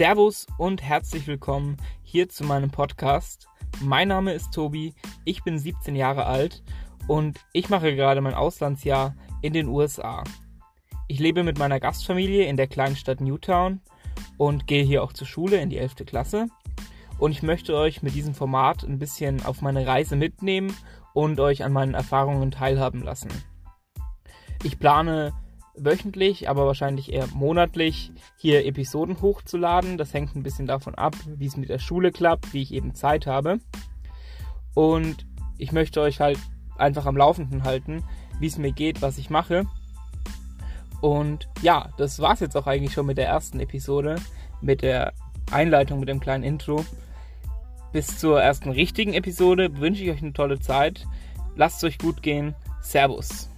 Servus und herzlich willkommen hier zu meinem Podcast. Mein Name ist Tobi, ich bin 17 Jahre alt und ich mache gerade mein Auslandsjahr in den USA. Ich lebe mit meiner Gastfamilie in der kleinen Stadt Newtown und gehe hier auch zur Schule in die 11. Klasse. Und ich möchte euch mit diesem Format ein bisschen auf meine Reise mitnehmen und euch an meinen Erfahrungen teilhaben lassen. Ich plane wöchentlich, aber wahrscheinlich eher monatlich hier Episoden hochzuladen. Das hängt ein bisschen davon ab, wie es mit der Schule klappt, wie ich eben Zeit habe. Und ich möchte euch halt einfach am Laufenden halten, wie es mir geht, was ich mache. Und ja, das war's jetzt auch eigentlich schon mit der ersten Episode, mit der Einleitung, mit dem kleinen Intro. Bis zur ersten richtigen Episode wünsche ich euch eine tolle Zeit. Lasst es euch gut gehen. Servus.